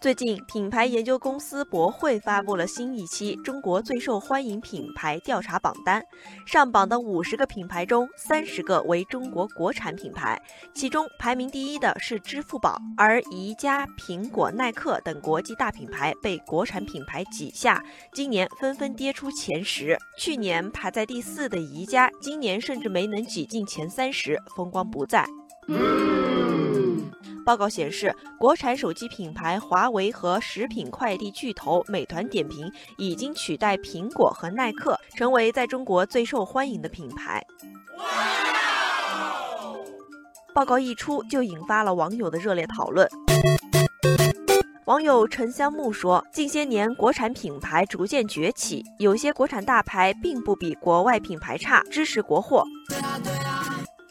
最近，品牌研究公司博汇发布了新一期中国最受欢迎品牌调查榜单。上榜的五十个品牌中，三十个为中国国产品牌，其中排名第一的是支付宝，而宜家、苹果、耐克等国际大品牌被国产品牌挤下，今年纷纷跌出前十。去年排在第四的宜家，今年甚至没能挤进前三十，风光不再。报告显示，国产手机品牌华为和食品快递巨头美团点评已经取代苹果和耐克，成为在中国最受欢迎的品牌。报告一出，就引发了网友的热烈讨论。网友沉香木说：“近些年，国产品牌逐渐崛起，有些国产大牌并不比国外品牌差，支持国货。”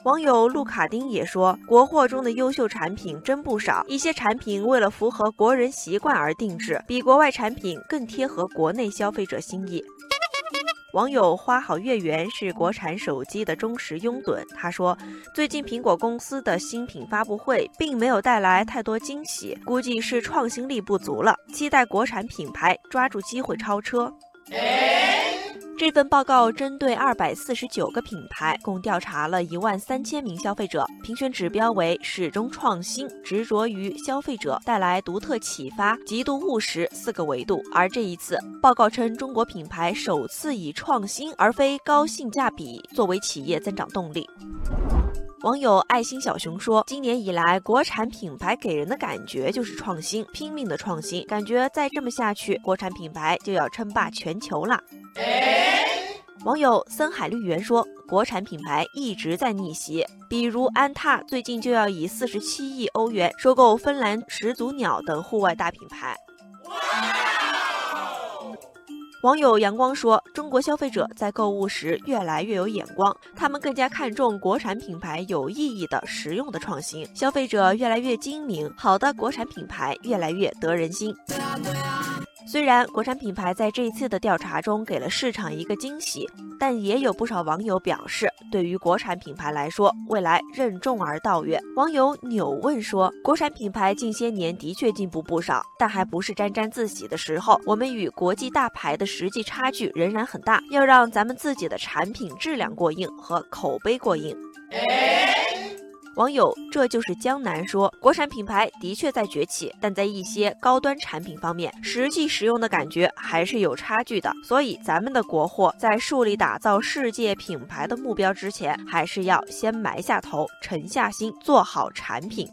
网友陆卡丁也说，国货中的优秀产品真不少，一些产品为了符合国人习惯而定制，比国外产品更贴合国内消费者心意。网友花好月圆是国产手机的忠实拥趸，他说，最近苹果公司的新品发布会并没有带来太多惊喜，估计是创新力不足了，期待国产品牌抓住机会超车。这份报告针对二百四十九个品牌，共调查了一万三千名消费者，评选指标为始终创新、执着于消费者、带来独特启发、极度务实四个维度。而这一次报告称，中国品牌首次以创新而非高性价比作为企业增长动力。网友爱心小熊说：“今年以来，国产品牌给人的感觉就是创新，拼命的创新，感觉再这么下去，国产品牌就要称霸全球了。”网友森海绿源说：“国产品牌一直在逆袭，比如安踏最近就要以四十七亿欧元收购芬兰始祖鸟等户外大品牌。”网友阳光说：“中国消费者在购物时越来越有眼光，他们更加看重国产品牌有意义的、实用的创新。消费者越来越精明，好的国产品牌越来越得人心。”虽然国产品牌在这一次的调查中给了市场一个惊喜，但也有不少网友表示，对于国产品牌来说，未来任重而道远。网友扭问说：“国产品牌近些年的确进步不少，但还不是沾沾自喜的时候。我们与国际大牌的实际差距仍然很大，要让咱们自己的产品质量过硬和口碑过硬。”网友这就是江南说，国产品牌的确在崛起，但在一些高端产品方面，实际使用的感觉还是有差距的。所以，咱们的国货在树立打造世界品牌的目标之前，还是要先埋下头，沉下心，做好产品。